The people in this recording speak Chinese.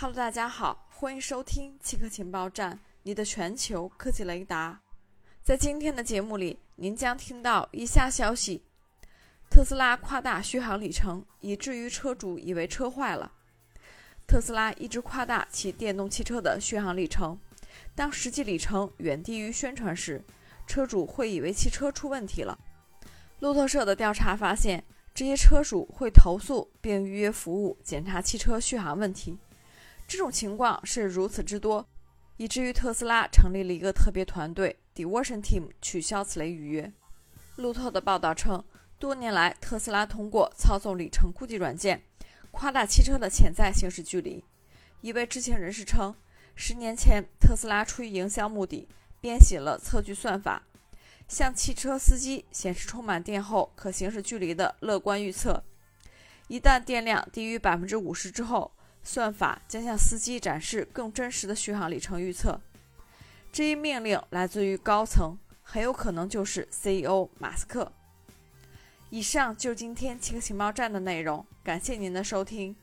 Hello，大家好，欢迎收听汽科情报站，你的全球科技雷达。在今天的节目里，您将听到以下消息：特斯拉夸大续航里程，以至于车主以为车坏了。特斯拉一直夸大其电动汽车的续航里程，当实际里程远低于宣传时，车主会以为汽车出问题了。路透社的调查发现，这些车主会投诉并预约服务检查汽车续航问题。这种情况是如此之多，以至于特斯拉成立了一个特别团队 Diversion Team 取消此类预约。路透的报道称，多年来特斯拉通过操纵里程估计软件，夸大汽车的潜在行驶距离。一位知情人士称，十年前特斯拉出于营销目的，编写了测距算法，向汽车司机显示充满电后可行驶距离的乐观预测。一旦电量低于百分之五十之后，算法将向司机展示更真实的续航里程预测。这一命令来自于高层，很有可能就是 CEO 马斯克。以上就是今天七个情报站的内容，感谢您的收听。